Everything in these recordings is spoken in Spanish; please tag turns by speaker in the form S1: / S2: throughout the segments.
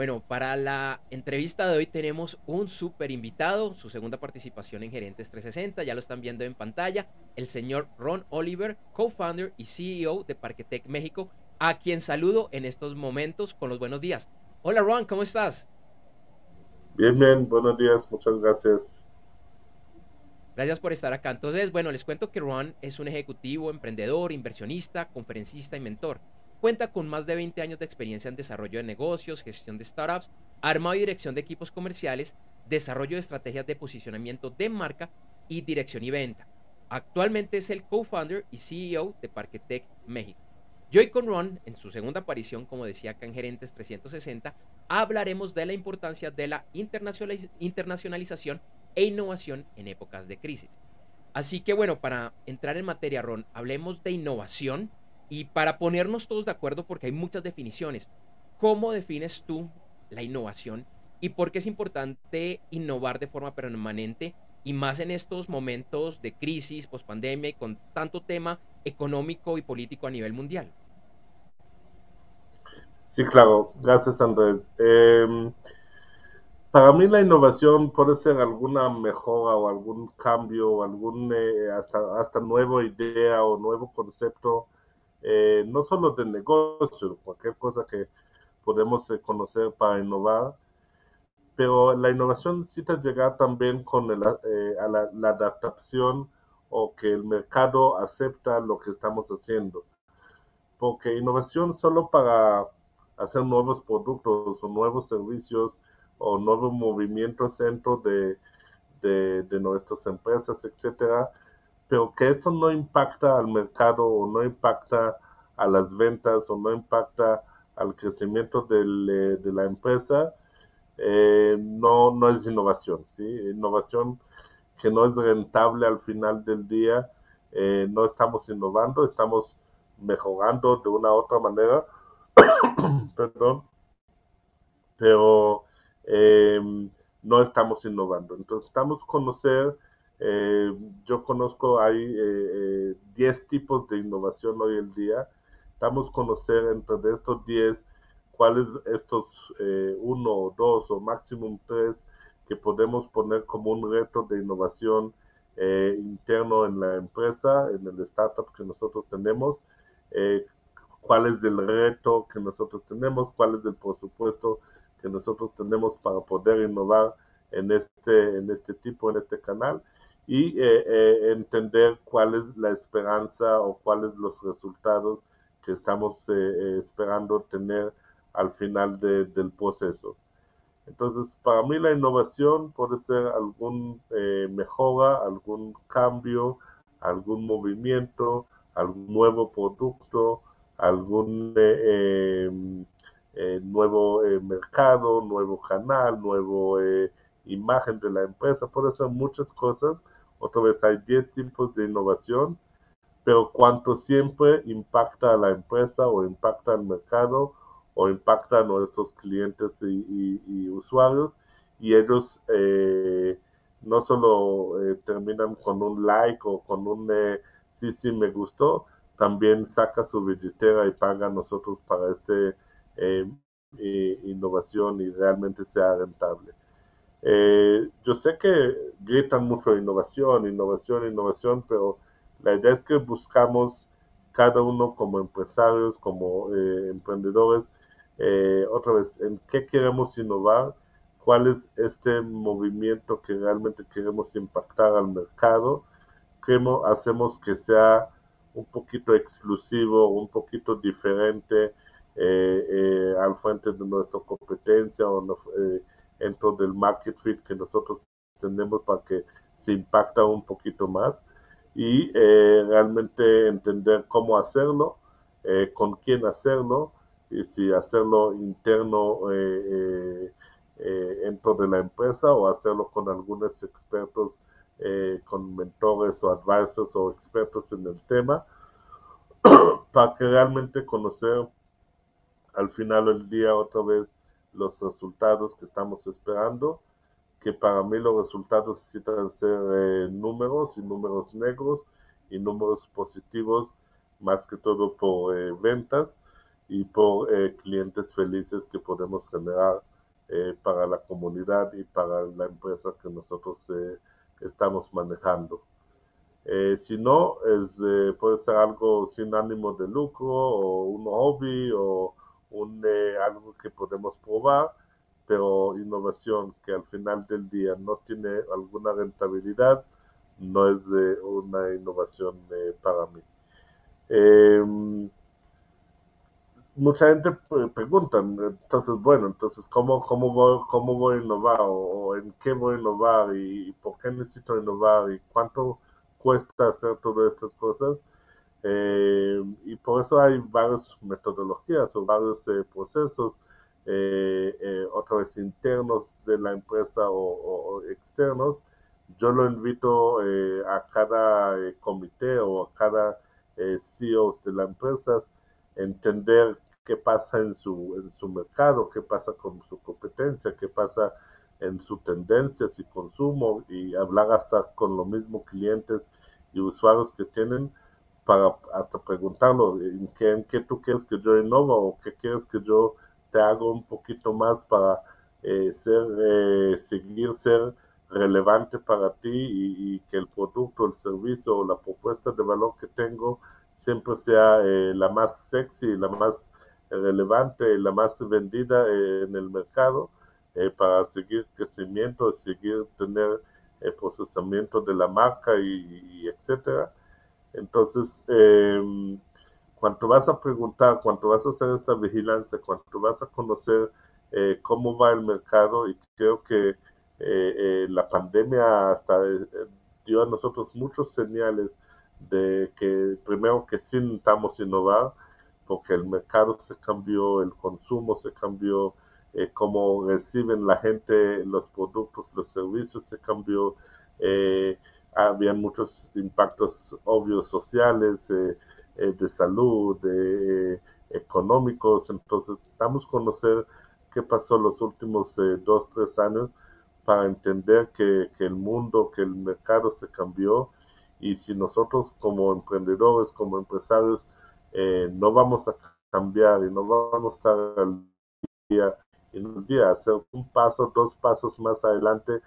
S1: Bueno, para la entrevista de hoy tenemos un súper invitado, su segunda participación en Gerentes 360, ya lo están viendo en pantalla, el señor Ron Oliver, co-founder y CEO de Parquetec México, a quien saludo en estos momentos con los buenos días. Hola Ron, ¿cómo estás?
S2: Bien, bien, buenos días, muchas gracias.
S1: Gracias por estar acá. Entonces, bueno, les cuento que Ron es un ejecutivo, emprendedor, inversionista, conferencista y mentor. Cuenta con más de 20 años de experiencia en desarrollo de negocios, gestión de startups, armado y dirección de equipos comerciales, desarrollo de estrategias de posicionamiento de marca y dirección y venta. Actualmente es el co-founder y CEO de Parquetec México. Y hoy con Ron, en su segunda aparición, como decía acá en Gerentes 360, hablaremos de la importancia de la internacionalización e innovación en épocas de crisis. Así que bueno, para entrar en materia, Ron, hablemos de innovación y para ponernos todos de acuerdo, porque hay muchas definiciones, ¿cómo defines tú la innovación y por qué es importante innovar de forma permanente y más en estos momentos de crisis, pospandemia y con tanto tema económico y político a nivel mundial?
S2: Sí, claro, gracias Andrés. Em, para mí la innovación puede ser alguna mejora o algún cambio o algún eh, hasta, hasta nueva idea o nuevo concepto eh, no solo de negocio, cualquier cosa que podemos eh, conocer para innovar, pero la innovación necesita llegar también con eh, a la, la, adaptación o que el mercado acepta lo que estamos haciendo. Porque innovación solo para hacer nuevos productos o nuevos servicios o nuevos movimientos dentro de, de, de nuestras empresas, etcétera, pero que esto no impacta al mercado o no impacta a las ventas o no impacta al crecimiento eh, de la empresa, eh, no, no es innovación. ¿sí? Innovación que no es rentable al final del día, eh, no estamos innovando, estamos mejorando de una u otra manera, perdón, pero no estamos innovando. Entonces, estamos conocer eh, yo conozco, hay 10 eh, eh, tipos de innovación hoy en día. Estamos conocer entre estos 10 cuáles estos uno o dos o máximo tres que podemos poner como un reto de innovación interno en la empresa, en el startup que nosotros tenemos, cuál es el reto que nosotros tenemos, cuál es el presupuesto que nosotros tenemos para poder innovar en este, en este tipo, en este canal y eh, eh, entender cuál es la esperanza o cuáles los resultados que estamos eh, esperando tener al final del proceso. Entonces, para mí la innovación puede ser algún mejora, algún cambio, algún movimiento, algún nuevo producto, algún em, nuevo mercado, nuevo canal, nuevo imagen de la empresa, puede ser muchas cosas otra vez hay 10 tipos de innovación, pero cuánto siempre impacta a la empresa o impacta al mercado o impacta a nuestros clientes y, usuarios y ellos eh, no solo eh, terminan con un like o con un eh, sí, sí, me gustó, también saca su billetera y paga a nosotros para este innovación y realmente sea rentable. Eh, yo sé que gritan mucho innovación, innovación, innovación, pero la idea es que buscamos cada uno como empresarios, como eh, emprendedores, eh, otra vez, en qué queremos innovar, cuál es este movimiento que realmente queremos impactar al mercado, cómo hacemos que sea un poquito exclusivo, un poquito diferente al frente de nuestra competencia o no, dentro del market fit que nosotros tenemos para que se impacta un poquito más y eh, realmente entender cómo hacerlo, eh, con quién hacerlo y si hacerlo interno eh, dentro de la empresa o hacerlo con algunos expertos, con mentores o advisors o expertos en el tema, para que realmente conocer al final del día otra vez los resultados que estamos esperando, que para mí los resultados necesitan ser eh, números y números negros y números positivos, más que todo por eh, ventas y por eh, clientes felices que podemos generar eh, para la comunidad y para la empresa que nosotros estamos manejando. Si no, puede ser algo sin ánimo de lucro o un hobby o un, algo que podemos probar, pero innovación que al final del día no tiene alguna rentabilidad, no es una innovación para mí. Em, mucha gente pregunta, entonces, bueno, entonces, ¿cómo, cómo, voy, cómo voy a innovar o, en qué voy a innovar y, por qué necesito innovar y cuánto cuesta hacer todas estas cosas? Eh, y por eso hay varias metodologías o varios eh, procesos, eh, otra vez internos de la empresa o, externos. Yo lo invito a cada comité o a cada CEO de la empresa entender qué pasa en su, en su mercado, qué pasa con su competencia, qué pasa en su tendencias y consumo y hablar hasta con los mismos clientes y usuarios que tienen para hasta preguntarlo en qué, en qué tú quieres que yo innova o qué quieres que yo te haga un poquito más para eh, ser, eh, seguir ser relevante para ti y, y, que el producto, el servicio o la propuesta de valor que tengo siempre sea eh, la más sexy, la más relevante, la más vendida eh, en el mercado eh, para seguir crecimiento, seguir tener el procesamiento de la marca y, etcétera. Entonces, eh, cuando vas a preguntar, cuando vas a hacer esta vigilancia, cuando vas a conocer eh, cómo va el mercado, y creo que la pandemia hasta dio a nosotros muchos señales de que primero que sí necesitamos innovar, porque el mercado se cambió, el consumo se cambió, eh, cómo reciben la gente los productos, los servicios se cambió, eh, había muchos impactos obvios sociales, eh, eh, de salud, de, económicos, entonces estamos a conocer qué pasó los últimos dos, tres años para entender que, que el mundo, que el mercado se cambió. Y si nosotros como emprendedores, como empresarios, eh, no vamos a cambiar y no vamos a estar al día y un día hacer un paso, dos pasos más adelante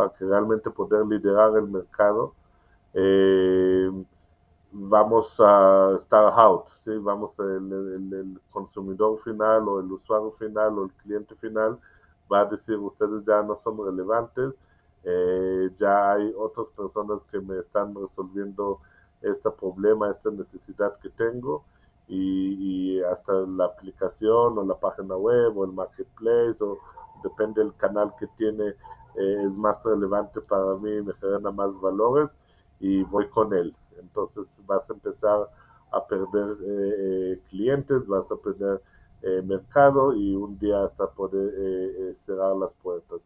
S2: para que realmente poder liderar el mercado. Eh, vamos a estar out, ¿sí? vamos el, el, consumidor final o el usuario final o el cliente final va a decir ustedes ya no son relevantes, eh, ya hay otras personas que me están resolviendo este problema, esta necesidad que tengo y, hasta la aplicación o la página web o el marketplace o depende del canal que tiene eh, es más relevante para mí, me genera más valores y voy con él. Entonces vas a empezar a perder eh, clientes, vas a perder eh, mercado y un día hasta poder cerrar las puertas.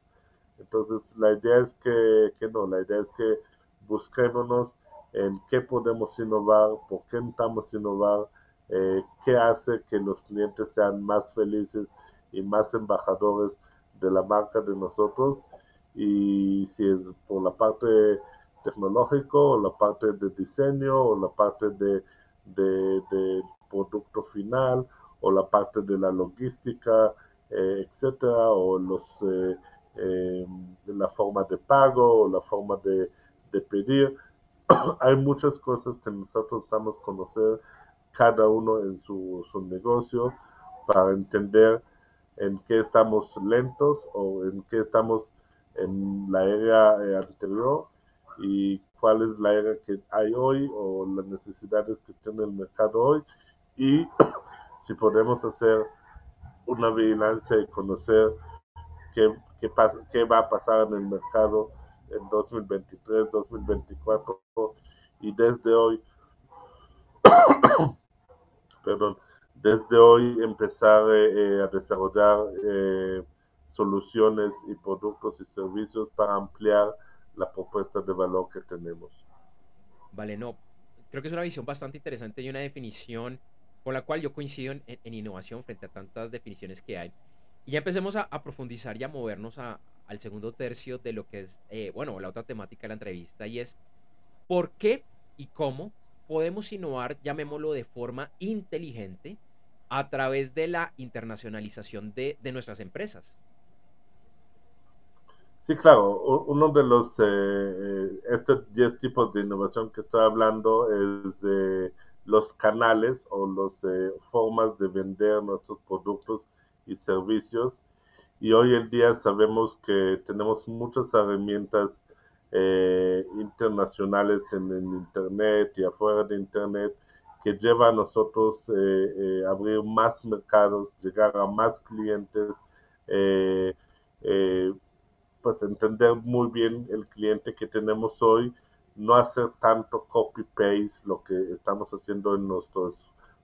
S2: Entonces la idea es que, que no, la idea es que busquémonos en qué podemos innovar, por qué necesitamos innovar, eh, qué hace que los clientes sean más felices y más embajadores de la marca de nosotros y si es por la parte tecnológico o la parte de diseño o la parte de, producto final o la parte de la logística, eh, etcétera, o los eh, la forma de pago o la forma de, pedir. hay muchas cosas que nosotros estamos conocer cada uno en su, su, negocio para entender en qué estamos lentos o en qué estamos en la era eh, anterior y cuál es la era que hay hoy o las necesidades que tiene el mercado hoy. Y si podemos hacer una vigilancia y conocer qué, qué, pasa, qué va a pasar en el mercado en 2023, 2024 y desde hoy, perdón, desde hoy empezar eh, a desarrollar eh, soluciones y productos y servicios para ampliar la propuesta de valor que tenemos.
S1: Vale, no, creo que es una visión bastante interesante y una definición con la cual yo coincido en, en innovación frente a tantas definiciones que hay. Y ya empecemos a, a profundizar y a movernos a, al segundo tercio de lo que es, eh, bueno, la otra temática de la entrevista y es por qué y cómo podemos innovar, llamémoslo de forma inteligente, a través de la internacionalización de, de nuestras empresas.
S2: Sí, claro, uno de los, eh, eh estos 10 tipos de innovación que estoy hablando es de los canales o las eh, formas de vender nuestros productos y servicios. Y hoy en día sabemos que tenemos muchas herramientas eh, internacionales en el Internet y afuera de Internet que lleva a nosotros eh, abrir más mercados, llegar a más clientes, pues entender muy bien el cliente que tenemos hoy, no hacer tanto copy-paste lo que estamos haciendo en nuestros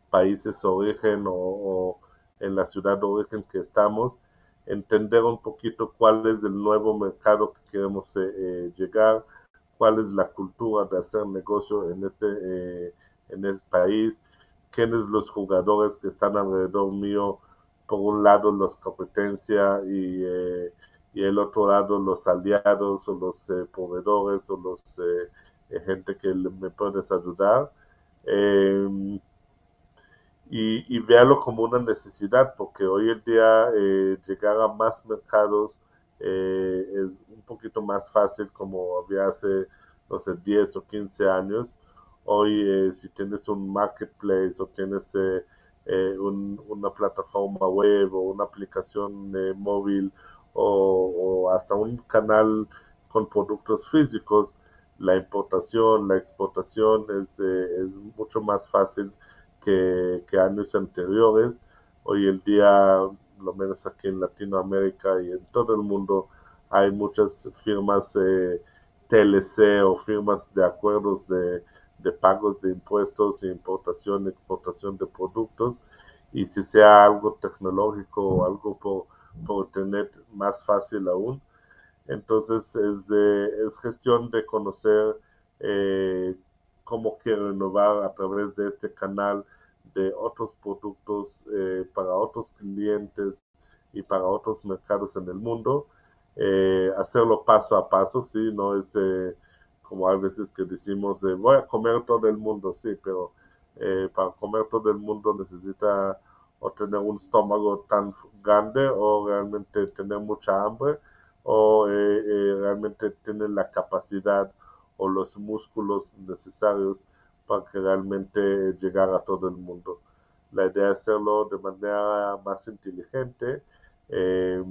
S2: países origen o, en la ciudad de origen que estamos, entender un poquito cuál es el nuevo mercado que queremos eh, eh, llegar, cuál es la cultura de hacer negocio en este, eh, en el país, quiénes los jugadores que están alrededor mío, por un lado los competencia y y el otro lado los aliados o los eh, proveedores o los eh, eh, gente que me puedes ayudar em, y, y véalo como una necesidad porque hoy en día llegar a más mercados es un poquito más fácil como había hace no sé 10 o 15 años. Hoy si tienes un marketplace o tienes una plataforma web o una aplicación móvil o, hasta un canal con productos físicos, la importación, la exportación es, eh, mucho más fácil que, que, años anteriores. Hoy en día, lo menos aquí en Latinoamérica y en todo el mundo, hay muchas firmas eh, TLC o firmas de acuerdos de, de pagos de impuestos, importación, exportación de productos. Y si sea algo tecnológico o algo por por Internet más fácil aún. Entonces es, es gestión de conocer eh, cómo quiero innovar a través de este canal de otros productos eh, para otros clientes y para otros mercados en el mundo. Eh, hacerlo paso a paso, sí, no es como a veces que decimos voy a comer todo el mundo, sí, pero para comer todo el mundo necesita o tener un estómago tan grande o realmente tener mucha hambre o eh, eh, realmente tener la capacidad o los músculos necesarios para que realmente llegar a todo el mundo. La idea es hacerlo de manera más inteligente, eh,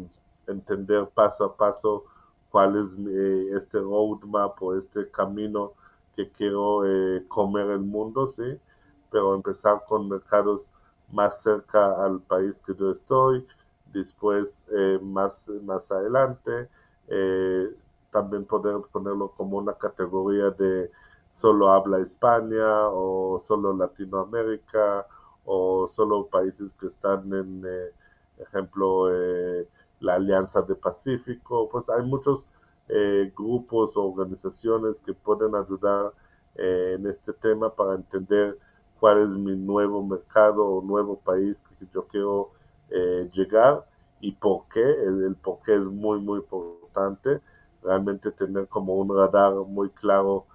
S2: entender paso a paso cuál es este roadmap o este camino que quiero comer el mundo, ¿sí? Pero empezar con mercados más cerca al país que yo estoy, después eh, más, más adelante eh, también poder ponerlo como una categoría de solo habla España o solo Latinoamérica o solo países que están en, eh, ejemplo, la Alianza de Pacífico. Pues hay muchos grupos o organizaciones que pueden ayudar en este tema para entender cuál es mi nuevo mercado o nuevo país que yo quiero eh, llegar y por qué. El, por qué es muy, muy importante. Realmente tener como un radar muy claro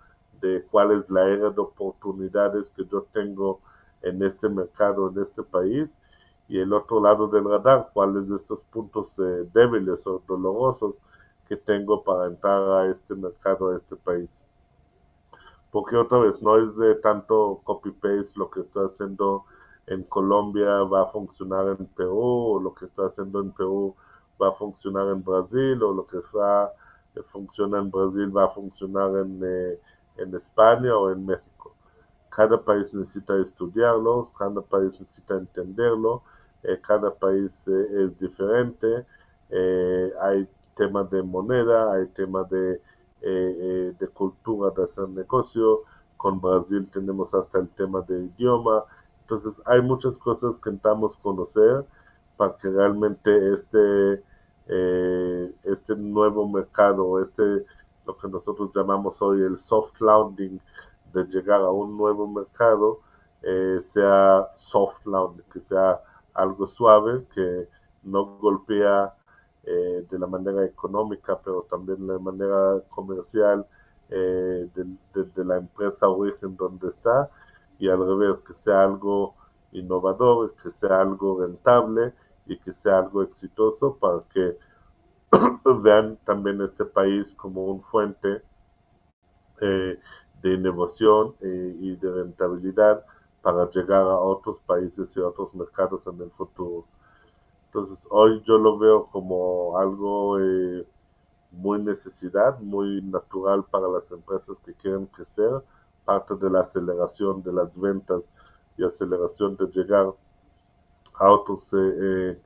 S2: de cuál es la era de oportunidades que yo tengo en este mercado, en este país. Y el otro lado del radar, cuáles de estos puntos eh, débiles o dolorosos que tengo para entrar a este mercado, a este país porque otra vez no es de tanto copy-paste lo que estoy haciendo en Colombia va a funcionar en Perú, o lo que estoy haciendo en Perú va a funcionar en Brasil, o lo que está, eh, funciona en Brasil va a funcionar en, eh, en España o en México. Cada país necesita estudiarlo, cada país necesita entenderlo, eh, cada país es diferente, hay temas de moneda, hay temas de eh, eh, de cultura de hacer negocio. Con Brasil tenemos hasta el tema de idioma. Entonces hay muchas cosas que intentamos conocer para que realmente este, eh, este nuevo mercado, este lo que nosotros llamamos hoy el soft landing, de llegar a un nuevo mercado, sea soft landing, que sea algo suave, que no golpea eh, de la manera económica, pero también de la manera comercial eh, de, la empresa origen donde está, y al revés, que sea algo innovador, que sea algo rentable y que sea algo exitoso para que vean también este país como un fuente eh, de innovación eh, y de rentabilidad para llegar a otros países y otros mercados en el futuro. Entonces, hoy yo lo veo como algo eh, muy necesidad, muy natural para las empresas que quieren crecer, parte de la aceleración de las ventas y aceleración de llegar a otros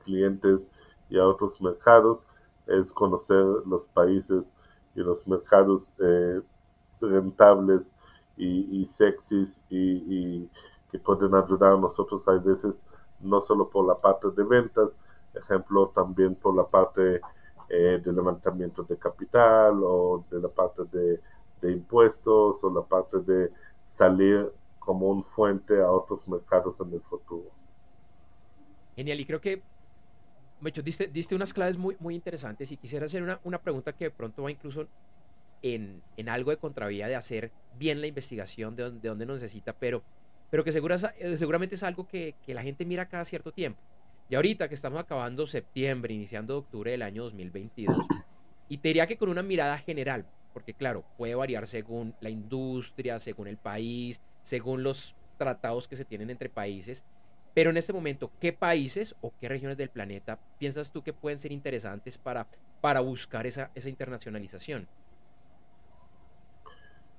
S2: clientes y a otros mercados es conocer los países y los mercados eh, rentables y, sexys y, que pueden ayudar a nosotros a veces no solo por la parte de ventas, ejemplo también por la parte eh, de levantamiento de capital o de la parte de, impuestos o la parte de salir como un fuente a otros mercados en el futuro.
S1: Genial, y creo que Mecho, diste, diste unas claves muy, muy interesantes y quisiera hacer una, una pregunta que de pronto va incluso en, en, algo de contravía de hacer bien la investigación de de donde necesita, pero, pero que segura, eh, seguramente es algo que, que, la gente mira cada cierto tiempo. Y ahorita que estamos acabando septiembre, iniciando octubre del año 2022, y te diría que con una mirada general, porque claro, puede variar según la industria, según el país, según los tratados que se tienen entre países, pero en este momento, ¿qué países o qué regiones del planeta piensas tú que pueden ser interesantes para, para buscar esa, esa internacionalización?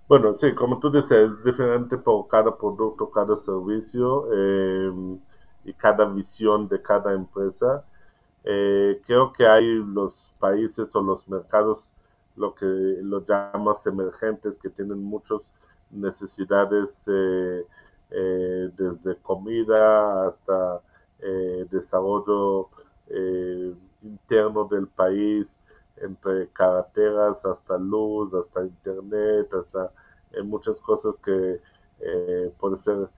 S2: Bueno, sí, como tú dices, es diferente por cada producto, cada servicio eh, y cada visión de cada empresa. Eh, creo que hay los países o los mercados, lo que los llamas emergentes, que tienen muchas necesidades eh, eh, desde comida hasta eh, desarrollo interno del país, entre carreteras hasta luz, hasta internet, hasta muchas cosas que puede ser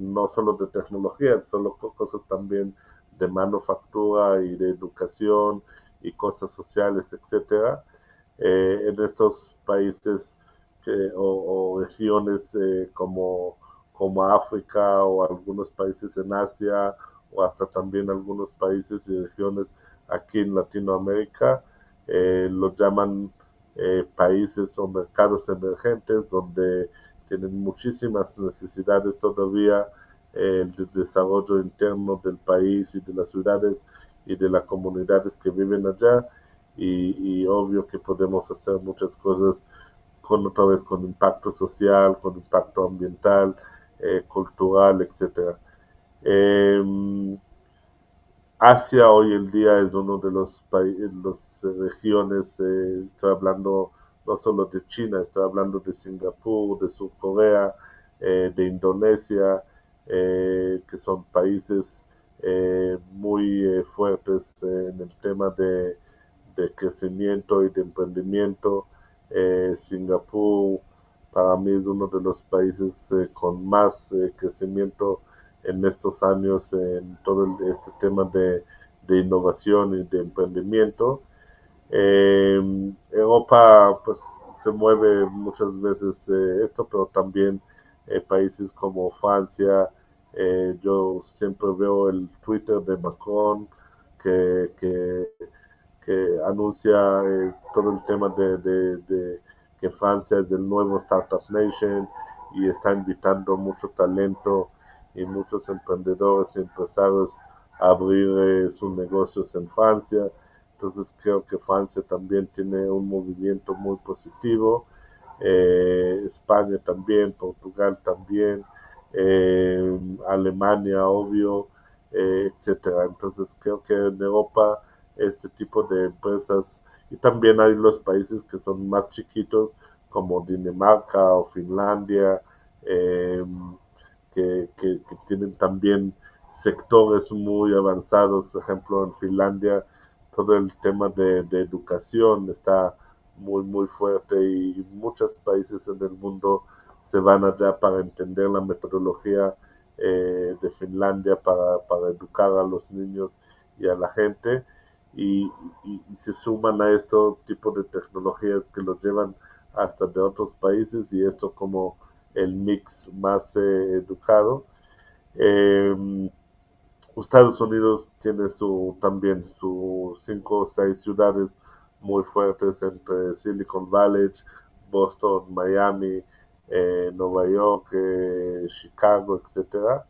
S2: no solo de tecnología, solo cosas también de manufactura y de educación y cosas sociales, etcétera. en estos países o, regiones como como África o algunos países en Asia o hasta también algunos países y regiones aquí en Latinoamérica, eh, los llaman eh, países o mercados emergentes donde tienen muchísimas necesidades todavía eh, de desarrollo interno del país y de las ciudades y de las comunidades que viven allá y, obvio que podemos hacer muchas cosas con otra vez con impacto social, con impacto ambiental, eh, cultural, etcétera. Em, Asia hoy en día es uno de los países, las regiones, eh, estoy hablando no solo de China, estoy hablando de Singapur, de Sur Corea, eh, de Indonesia, que son países muy fuertes en el tema de, de, crecimiento y de emprendimiento. Singapur, para mí es uno de los países eh, con más eh, crecimiento en estos años en todo este tema de, innovación y de emprendimiento. Em, Europa pues se mueve muchas veces eh, esto, pero también países como Francia, yo siempre veo el Twitter de Macron que, que, anuncia todo el tema de que Francia es el nuevo Startup Nation y está invitando mucho talento y muchos emprendedores y empresarios a abrir eh, sus negocios en Francia. Entonces creo que Francia también tiene un movimiento muy positivo. Eh, España también, Portugal también, eh, Alemania, obvio, etcétera. Entonces creo que en Europa este tipo de empresas y también hay los países que son más chiquitos, como Dinamarca o Finlandia, em, que, tienen también sectores muy avanzados. Por ejemplo, en Finlandia todo el tema de, educación está muy, muy fuerte y muchos países en el mundo se van allá para entender la metodología eh, de Finlandia para, para educar a los niños y a la gente y, se suman a estos tipos de tecnologías que los llevan hasta de otros países y esto como el mix más eh, educado. Em, Estados Unidos tiene su también sus cinco o seis ciudades muy fuertes entre Silicon Valley, Boston, Miami, eh, Nueva York, eh, Chicago, etcétera.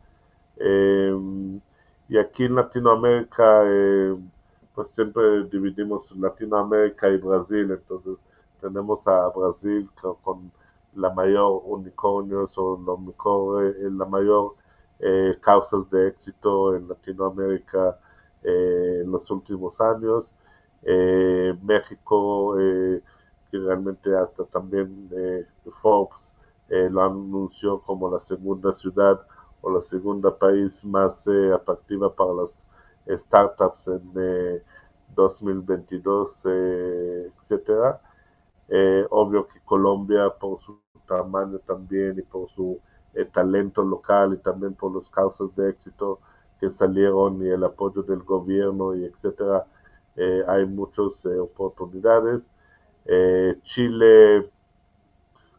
S2: Em, y aquí en Latinoamérica, eh, pues siempre dividimos Latinoamérica y Brasil, entonces tenemos a Brasil con, la mayor unicornios o la, mejor, mayor causas de éxito en Latinoamérica en los últimos años. México, que realmente hasta también Forbes eh, lo anunció como la segunda ciudad o la segunda país más eh, atractiva para las startups en 2022, eh, etcétera. obvio que Colombia por su tamaño también y por su talento local y también por las causas de éxito que salieron y el apoyo del gobierno y etcétera, hay muchas oportunidades. Chile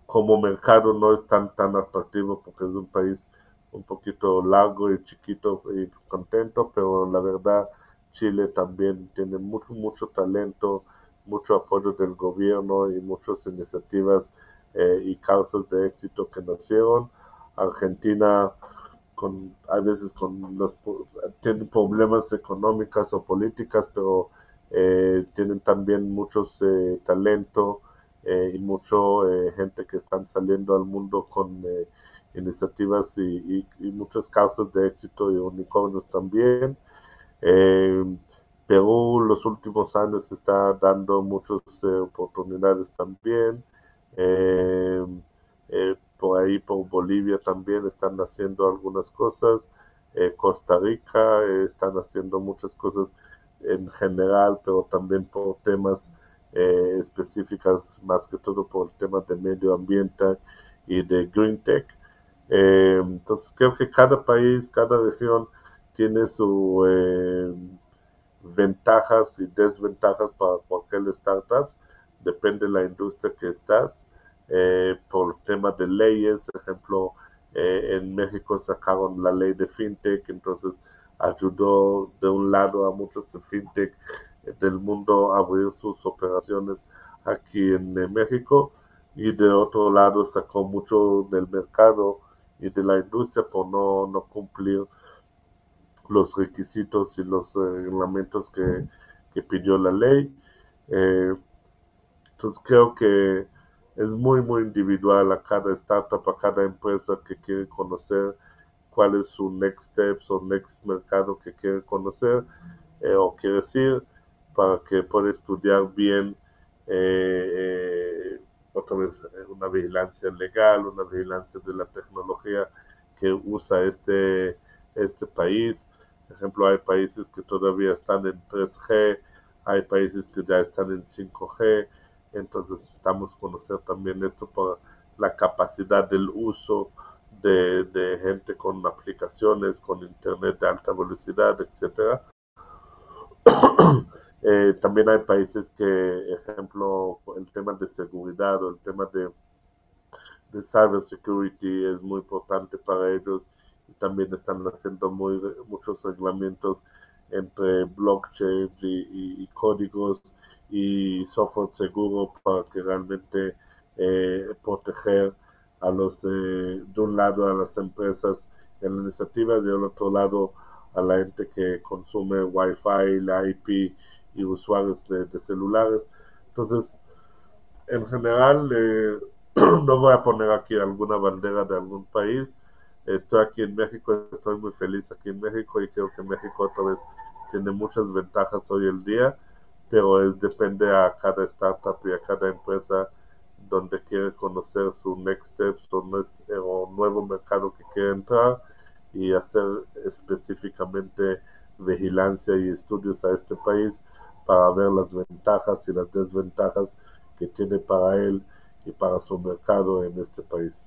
S2: como mercado no es tan, tan atractivo porque es un país un poquito largo y chiquito y contento, pero la verdad Chile también tiene mucho, mucho talento, mucho apoyo del gobierno y muchas iniciativas eh, y causas de éxito que nacieron. Argentina con, a veces con los, tiene problemas económicos o políticas, pero eh, tienen también muchos eh, talento eh, y mucho eh, gente que están saliendo al mundo con eh, iniciativas y, muchas causas de éxito y unicornios también. Perú los últimos años está dando muchas oportunidades también. Por ahí, por Bolivia también están haciendo algunas cosas. Costa Rica están haciendo muchas cosas en general, pero también por temas eh, específicas más que todo por el tema de medio ambiente y de green tech. Eh, entonces creo que cada país, cada región tiene sus eh, ventajas y desventajas para cualquier startup, depende de la industria que estás. Por el tema de leyes, por ejemplo, en México sacaron la ley de fintech, entonces ayudó de un lado a muchos de fintech del mundo abrir sus operaciones aquí en México y de otro lado sacó mucho del mercado y de la industria por no, no cumplir los requisitos y los reglamentos que, pidió la ley. Eh, entonces creo que es muy, muy individual a cada startup, a cada empresa que quiere conocer cuál es su next steps o next mercado que quiere conocer eh, o quiere decir para que pueda estudiar bien eh, eh, otra vez una vigilancia legal, una vigilancia de la tecnología que usa este, este país. Por ejemplo, hay países que todavía están en 3G, hay países que ya están en 5G, entonces necesitamos conocer también esto por la capacidad del uso de, gente con aplicaciones, con internet de alta velocidad, etcétera. Eh, también hay países que, ejemplo, el tema de seguridad o el tema de, de cybersecurity es muy importante para ellos y también están haciendo muchos reglamentos entre blockchain y, códigos y software seguro para que realmente eh, proteger a los eh, de un lado a las empresas en la iniciativa del otro lado a la gente que consume Wi-Fi, la IP y usuarios de, celulares. Entonces, en general, eh, no voy a poner aquí alguna bandera de algún país. Estoy aquí en México, estoy muy feliz aquí en México y creo que México otra vez tiene muchas ventajas hoy en día, pero es depende a cada startup y a cada empresa donde quiere conocer su next steps o, o nuevo mercado que quiere entrar y hacer específicamente vigilancia y estudios a este país para ver las ventajas y las desventajas que tiene para él y para su mercado en este país.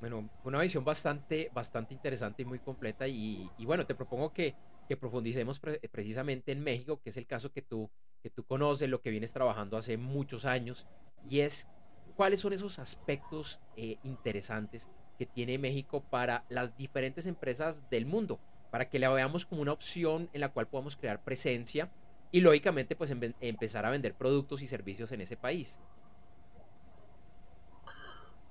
S1: Bueno, una visión bastante, bastante interesante y muy completa y, bueno, te propongo que, que profundicemos precisamente en México, que es el caso que tú, que tú conoces, lo que vienes trabajando hace muchos años, y es cuáles son esos aspectos eh, interesantes que tiene México para las diferentes empresas del mundo para que la veamos como una opción en la cual podamos crear presencia y lógicamente pues empezar a vender productos y servicios en ese país.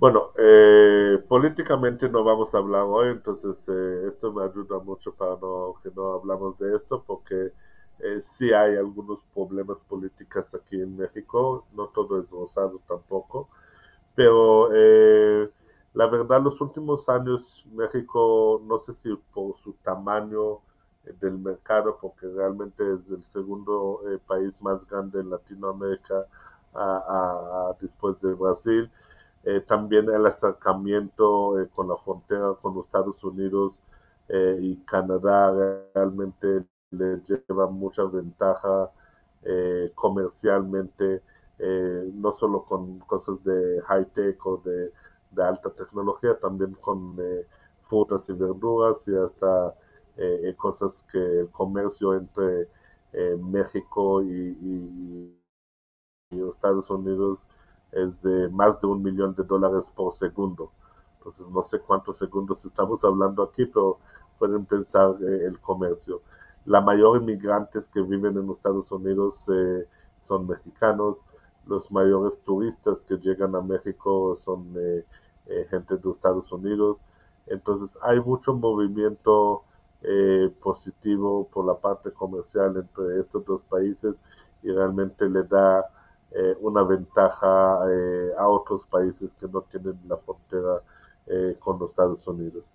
S2: Bueno, eh, políticamente no vamos a hablar hoy, entonces eh, esto me ayuda mucho para no, que no hablamos de esto, porque eh, sí hay algunos problemas políticos aquí en México, no todo es rosado tampoco, pero eh, la verdad los últimos años México, no sé si por su tamaño del mercado, porque realmente es el segundo país más grande en Latinoamérica después de Brasil, eh, también el acercamiento eh, con la frontera con los Estados Unidos eh, y Canadá realmente le lleva mucha ventaja comercialmente, no solo con cosas de high-tech o de, alta tecnología, también con frutas y verduras y hasta cosas que el comercio entre México y Estados Unidos es de más de un millón de dólares por segundo. Entonces, no sé cuántos segundos estamos hablando aquí, pero pueden pensar eh, el comercio. La mayor inmigrantes que viven en Estados Unidos eh, son mexicanos. Los mayores turistas que llegan a México son eh, gente de Estados Unidos. Entonces, hay mucho movimiento positivo por la parte comercial entre estos dos países y realmente le da eh, una ventaja eh, a otros países que no tienen la frontera eh, con los Estados Unidos.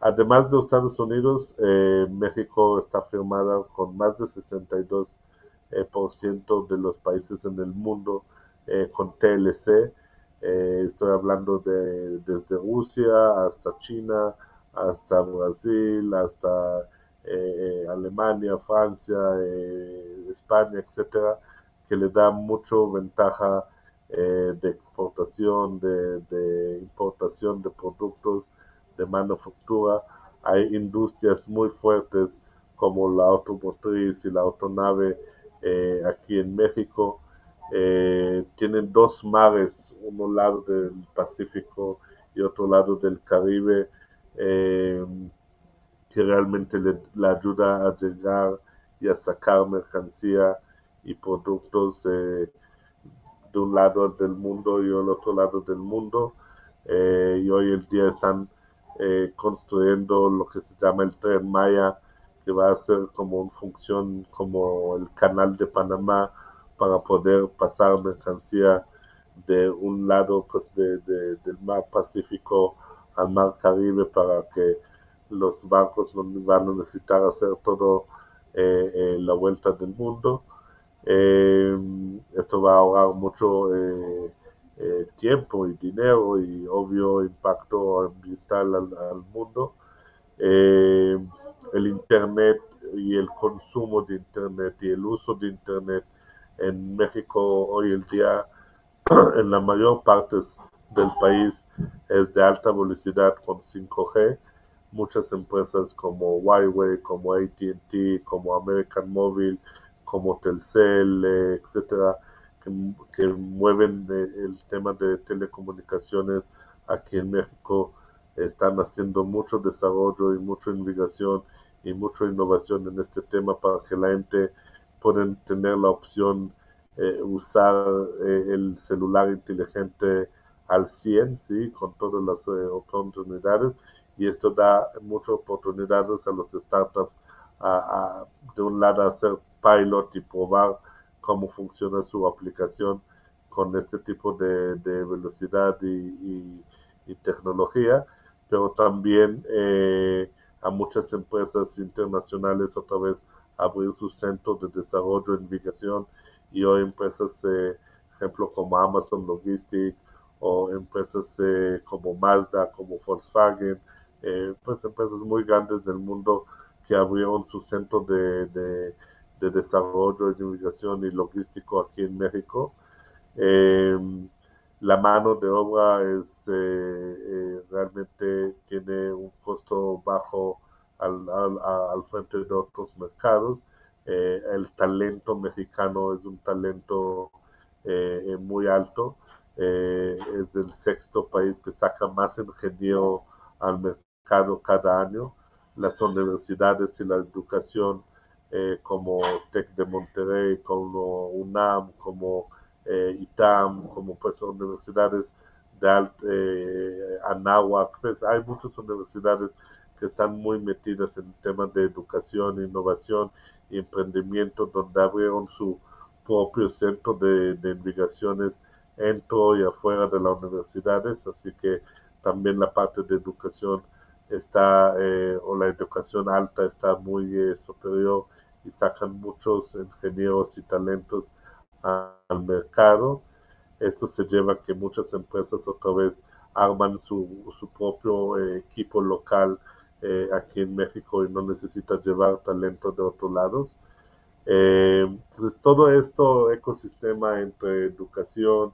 S2: Además de los Estados Unidos, México está firmada con más de 62% por ciento de los países en el mundo con TLC. estoy hablando de desde Rusia hasta China, hasta Brasil, hasta Alemania, Francia, España, etcétera que le da mucho ventaja eh, de exportación, de, importación de productos, de manufactura. Hay industrias muy fuertes como la automotriz y la autonave eh, aquí en México. Eh, tienen dos mares, uno lado del Pacífico y otro lado del Caribe, que realmente le, le, ayuda a llegar y a sacar mercancía y productos eh, de un lado del mundo y el otro lado del mundo. Eh, y hoy en día están eh, construyendo lo que se llama el tren Maya, que va a ser como una función como el canal de Panamá para poder pasar mercancía de un lado pues, de, del mar Pacífico al mar Caribe para que los barcos van a necesitar hacer todo la vuelta del mundo eh, esto va a ahorrar mucho eh, eh, tiempo y dinero y obvio impacto ambiental al, mundo. el Internet y el consumo de Internet y el uso de Internet en México hoy en día en la mayor parte del país es de alta velocidad con 5G. Muchas empresas como Huawei, como ATT, como American Mobile, como Telcel, eh, etcétera, que, mueven eh, el tema de telecomunicaciones aquí en México, están haciendo mucho desarrollo y mucha investigación y mucha innovación en este tema para que la gente pueda tener la opción eh, usar el celular inteligente al 100, ¿sí? con todas las oportunidades y esto da muchas oportunidades a los startups a, de un lado hacer pilot y probar cómo funciona su aplicación con este tipo de, velocidad y, tecnología, pero también eh, a muchas empresas internacionales otra vez abrir su centro de desarrollo e investigación y hoy empresas, eh, ejemplo como Amazon Logistics o empresas eh, como Mazda, como Volkswagen, pues empresas muy grandes del mundo que abrieron su centro de de desarrollo, de inmigración y logístico aquí en México. Eh, la mano de obra es eh, eh, realmente tiene un costo bajo al, al, frente de otros mercados. el talento mexicano es un talento muy alto. es el sexto país que saca más ingeniero al mercado cada año. Las universidades y la educación como TEC de Monterrey, como UNAM, como ITAM, como pues universidades de eh, Anáhuac, pues hay muchas universidades que están muy metidas en temas de educación, innovación y emprendimiento, donde abrieron su propio centro de, de investigaciones dentro y afuera de las universidades, así que también la parte de educación está, eh, o la educación alta está muy eh, superior y sacan muchos ingenieros y talentos al mercado. Esto se lleva a que muchas empresas otra vez arman su, su propio eh, equipo local eh, aquí en México y no necesitan llevar talento de otros lados. Eh, entonces, todo esto ecosistema entre educación,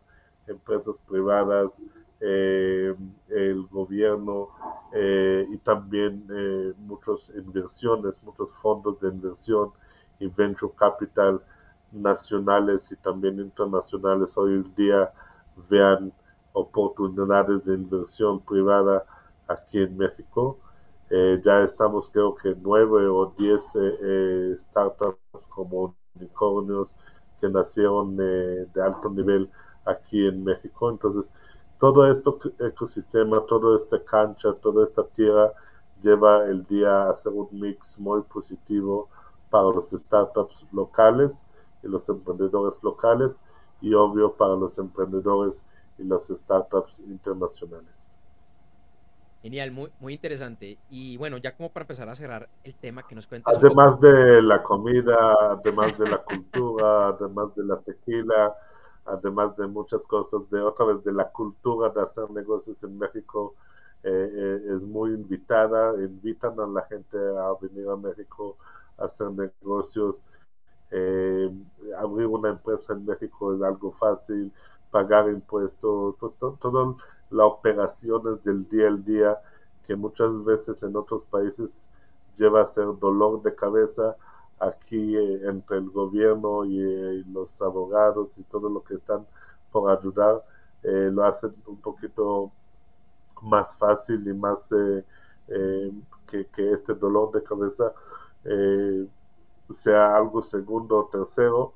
S2: empresas privadas, el gobierno y también muchas inversiones, muchos fondos de inversión y venture capital nacionales y también internacionales hoy en día vean oportunidades de inversión privada aquí en México. Eh, ya estamos creo que nueve o diez eh, eh, startups como unicornios que nacieron de alto nivel aquí en México. Entonces, todo este ecosistema, toda esta cancha, toda esta tierra lleva el día a hacer un mix muy positivo para los startups locales y los emprendedores locales y obvio para los emprendedores y los startups internacionales.
S1: Genial, muy, muy interesante. Y bueno, ya como para empezar a cerrar el tema que nos cuentas.
S2: Además de la comida, además de la cultura, además de la tequila, además de muchas cosas, de otra vez de la cultura de hacer negocios en México, eh, eh, es muy invitada, invitan a la gente a venir a México a hacer negocios. Eh, abrir una empresa en México es algo fácil, pagar impuestos, pues todas las operaciones del día al día que muchas veces en otros países lleva a ser dolor de cabeza, aquí eh, entre el gobierno y, eh, los abogados y todo lo que están por ayudar, lo hacen un poquito más fácil y más que, que, este dolor de cabeza sea algo segundo o tercero.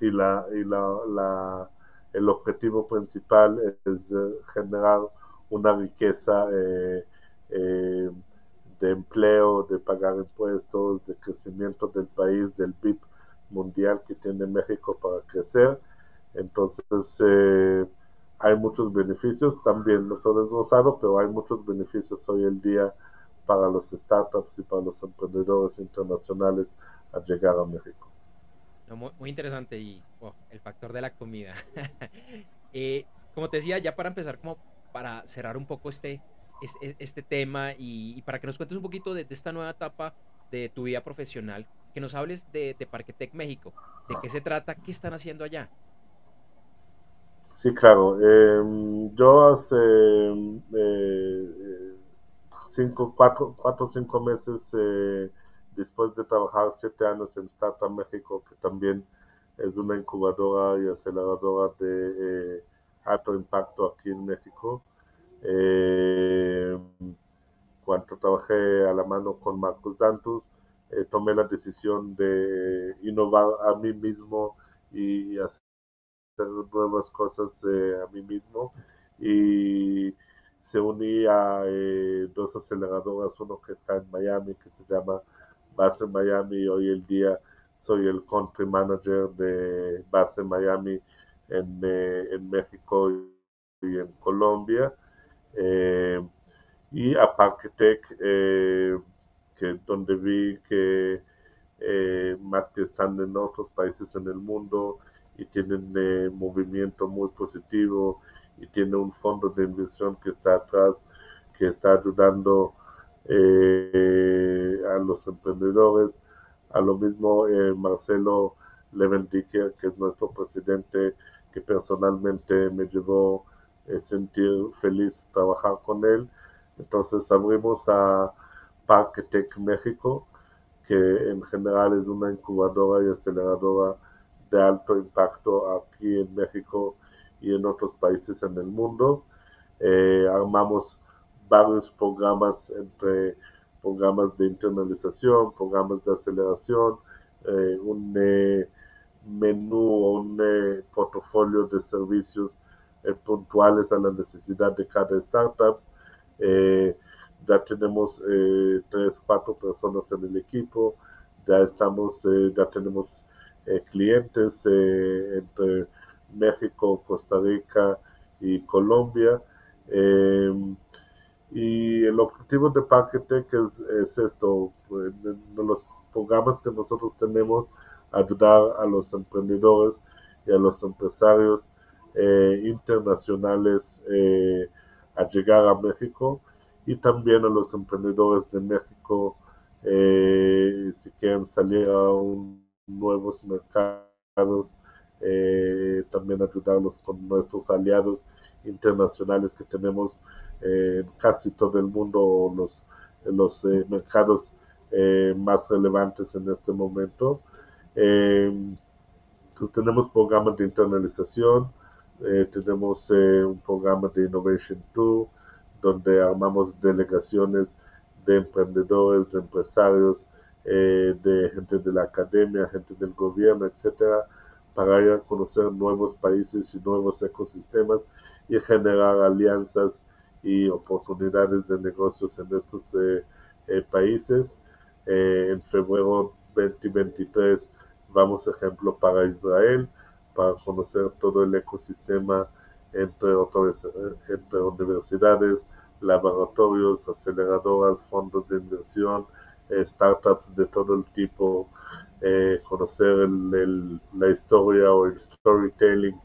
S2: Y la y la, la el objetivo principal es generar una riqueza eh, eh, de empleo, de pagar impuestos, de crecimiento del país, del PIB mundial que tiene México para crecer. Entonces, eh, hay muchos beneficios, también no todo es pero hay muchos beneficios hoy en día para los startups y para los emprendedores internacionales a llegar a México.
S1: muy, interesante y el factor de la comida. Eh, como te decía, ya para empezar, como para cerrar un poco este, este, este tema y, para que nos cuentes un poquito de, esta nueva etapa de tu vida profesional, que nos hables de, de Parquetec México, de qué se trata, qué están haciendo allá.
S2: Sí, claro. Em, yo hace eh, cinco, cuatro, cuatro o cinco meses eh, después de trabajar siete años en Startup México, que también es una incubadora y aceleradora de eh, alto impacto aquí en México. Eh, cuando trabajé a la mano con Marcos Dantus, eh, tomé la decisión de innovar a mí mismo y hacer nuevas cosas a mí mismo. Y se uní a dos aceleradoras, uno que está en Miami, que se llama Base Miami. Hoy el día soy el country manager de Base Miami en, eh, México y en Colombia. Eh, y a Parketech, eh, que donde vi que más que están en otros países en el mundo y tienen movimiento muy positivo y tiene un fondo de inversión que está atrás, que está ayudando eh, a los emprendedores, a lo mismo eh, Marcelo Levendique, que es nuestro presidente, que personalmente me llevó a sentir feliz trabajar con él. Entonces abrimos a Parque Tech México, que en general es una incubadora y aceleradora de alto impacto aquí en México y en otros países en el mundo. Eh, armamos varios programas entre programas de internalización, programas de aceleración, un menú o un portafolio de servicios puntuales a la necesidad de cada startup. ya tenemos tres, cuatro personas en el equipo, ya estamos, ya tenemos clientes entre México, Costa Rica y Colombia. Em, y el objetivo de Paquetec es, es esto, pues, los programas que nosotros tenemos, ayudar a los emprendedores y a los empresarios eh, internacionales eh, a llegar a México y también a los emprendedores de México eh, si quieren salir a nuevos mercados eh, también ayudarlos con nuestros aliados internacionales que tenemos en casi todo el mundo, los, los mercados más relevantes en este momento. entonces tenemos programas de internalización, tenemos un programa de Innovation 2, donde armamos delegaciones de emprendedores, de empresarios, de gente de la academia, gente del gobierno, etcétera, para ir a conocer nuevos países y nuevos ecosistemas y generar alianzas y oportunidades de negocios en estos eh, eh, países. Eh, en febrero 2023 vamos, ejemplo, para Israel, para conocer todo el ecosistema entre, otras, entre universidades, laboratorios, aceleradoras, fondos de inversión, startups de todo el tipo, eh, conocer la historia o el storytelling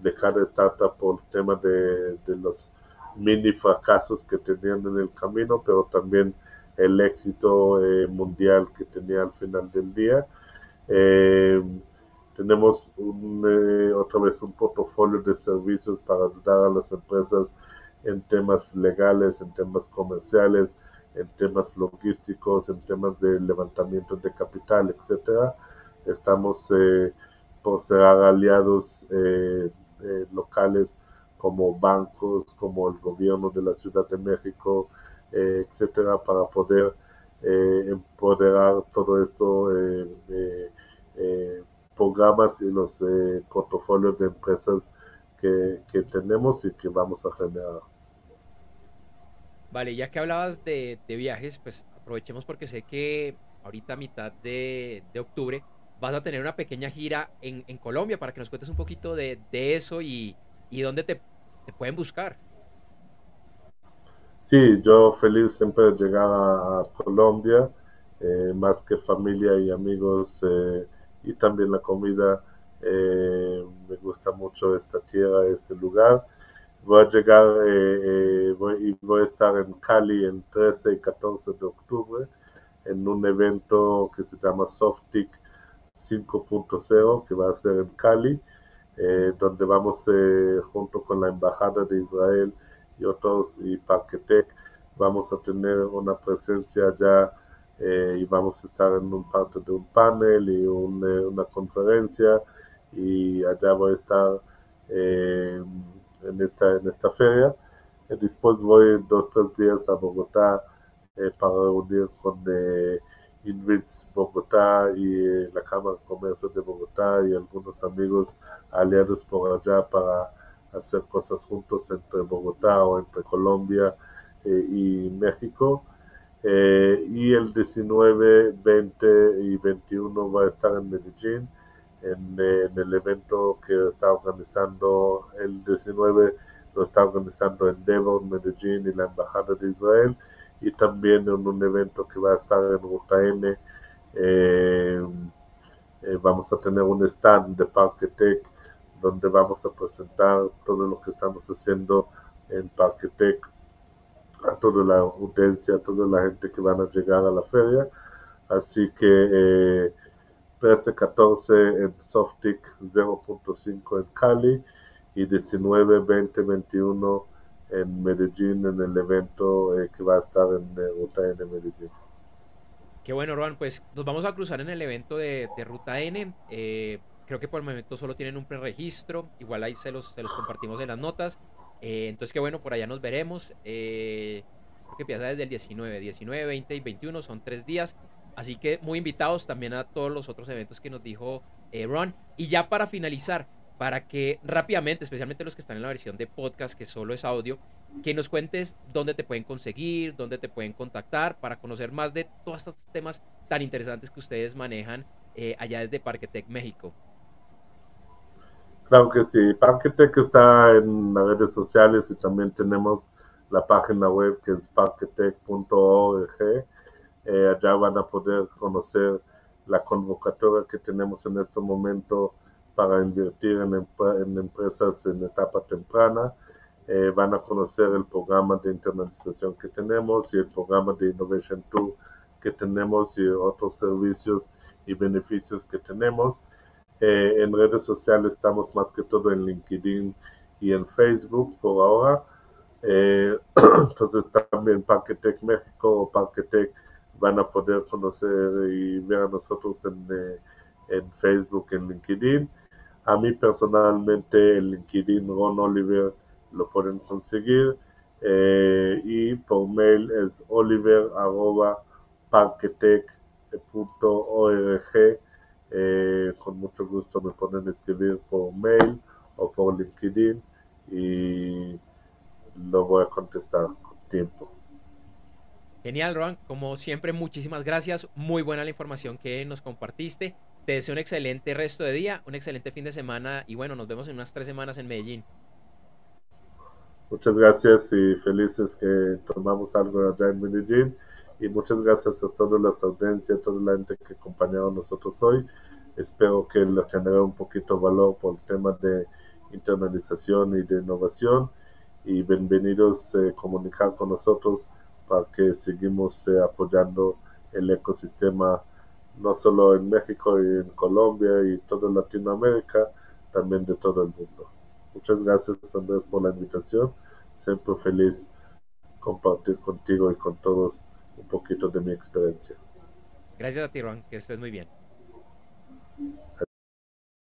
S2: de cada startup por el tema de, los mini fracasos que tenían en el camino, pero también el éxito eh, mundial que tenía al final del día. Eh, tenemos otra vez un portafolio de servicios para ayudar a las empresas en temas legales, en temas comerciales, en temas logísticos, en temas de levantamiento de capital, etcétera. Estamos eh, por ser aliados eh, eh, locales como bancos, como el gobierno de la Ciudad de México, etcétera, para poder empoderar todo esto, programas y los portafolios de empresas que, que tenemos y que vamos a generar.
S1: Vale, ya que hablabas de, viajes, pues aprovechemos porque sé que ahorita a mitad de, octubre vas a tener una pequeña gira en, Colombia para que nos cuentes un poquito de, eso y, dónde te, pueden buscar.
S2: Sí, yo feliz siempre de llegar a, Colombia, eh, más que familia y amigos eh, y también la comida. Eh, me gusta mucho esta tierra, este lugar voy a llegar eh, eh, y voy a estar en Cali el 13 y 14 de octubre en un evento que se llama Softic 5.0 que va a ser en Cali, donde vamos junto con la Embajada de Israel y otros y Parquetec, vamos a tener una presencia ya y vamos a estar en un parte de un panel y una conferencia y allá voy a estar en esta, en esta feria. Y después voy dos, tres días a Bogotá eh, para reunir con eh, Bogotá y eh, la Cámara de Comercio de Bogotá y algunos amigos aliados por allá para hacer cosas juntos entre Bogotá o entre Colombia y México. Y el 19, 20 y 21 va a estar en Medellín en, el evento que está organizando el 19, lo está organizando en Devon, Medellín y la Embajada de Israel, y también en un evento que va a estar en Ruta. Eh, eh, vamos a tener un stand de Parque Tech donde vamos a presentar todo lo que estamos haciendo en Parque Tech a toda la audiencia, a toda la gente que van a llegar a la feria. Así que eh, 13-14 en Softic 0.5 en Cali y 19, 20, 21 en Medellín en el evento eh, que va a estar en eh, Ruta N Medellín.
S1: Qué bueno, Rohan. Pues nos vamos a cruzar en el evento de, Ruta N. Eh, creo que por el momento solo tienen un preregistro. Igual ahí se los, se los compartimos en las notas. Entonces, qué bueno, por allá nos veremos. creo que empieza desde el 19, 19, 20 y 21, son tres días. Así que muy invitados también a todos los otros eventos que nos dijo eh, Ron. Y ya para finalizar, para que rápidamente, especialmente los que están en la versión de podcast, que solo es audio, que nos cuentes dónde te pueden conseguir, dónde te pueden contactar, para conocer más de todos estos temas tan interesantes que ustedes manejan eh, allá desde Parquetec, México.
S2: Claro que sí, Parquetec está en las redes sociales y también tenemos la página web que es parquetec.org. Eh, allá van a poder conocer la convocatoria que tenemos en este momento para invertir en, empresas en etapa temprana. Eh, van a conocer el programa de internalización que tenemos y el programa de Innovation Tour que tenemos y otros servicios y beneficios que tenemos. Eh, en redes sociales estamos más que todo en LinkedIn y en Facebook por ahora. Eh, entonces también Parquetec México o Parquetec van a poder conocer y ver a nosotros en, en Facebook, en LinkedIn. A mí personalmente el LinkedIn Ron Oliver lo pueden conseguir eh, y por mail es oliver.parketech.org. Eh, con mucho gusto me pueden escribir por mail o por LinkedIn y lo voy a contestar con tiempo.
S1: Genial, Ron. Como siempre, muchísimas gracias. Muy buena la información que nos compartiste. Te deseo un excelente resto de día, un excelente fin de semana y bueno, nos vemos en unas tres semanas en Medellín.
S2: Muchas gracias y felices que tomamos algo allá en Medellín y muchas gracias a toda la audiencia, a toda la gente que acompañado a nosotros hoy. Espero que les genere un poquito de valor por el tema de internalización y de innovación y bienvenidos a eh, comunicar con nosotros para que seguimos eh, apoyando el ecosistema no solo en México y en Colombia y toda Latinoamérica, también de todo el mundo. Muchas gracias Andrés por la invitación. Siempre feliz compartir contigo y con todos un poquito de mi experiencia.
S1: Gracias a ti, Ron, que estés muy bien.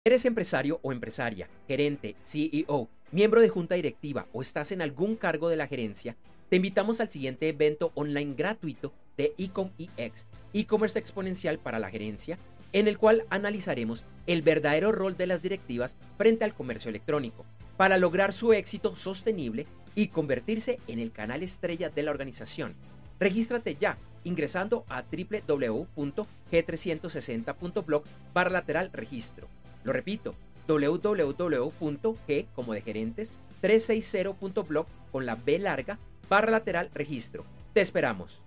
S1: ¿Eres empresario o empresaria, gerente, CEO, miembro de junta directiva o estás en algún cargo de la gerencia? Te invitamos al siguiente evento online gratuito de Ecom EX, e-commerce exponencial para la gerencia, en el cual analizaremos el verdadero rol de las directivas frente al comercio electrónico, para lograr su éxito sostenible y convertirse en el canal estrella de la organización. Regístrate ya ingresando a www.g360.blog para lateral registro. Lo repito, www.g como de gerentes 360.blog con la B larga barra lateral registro. Te esperamos.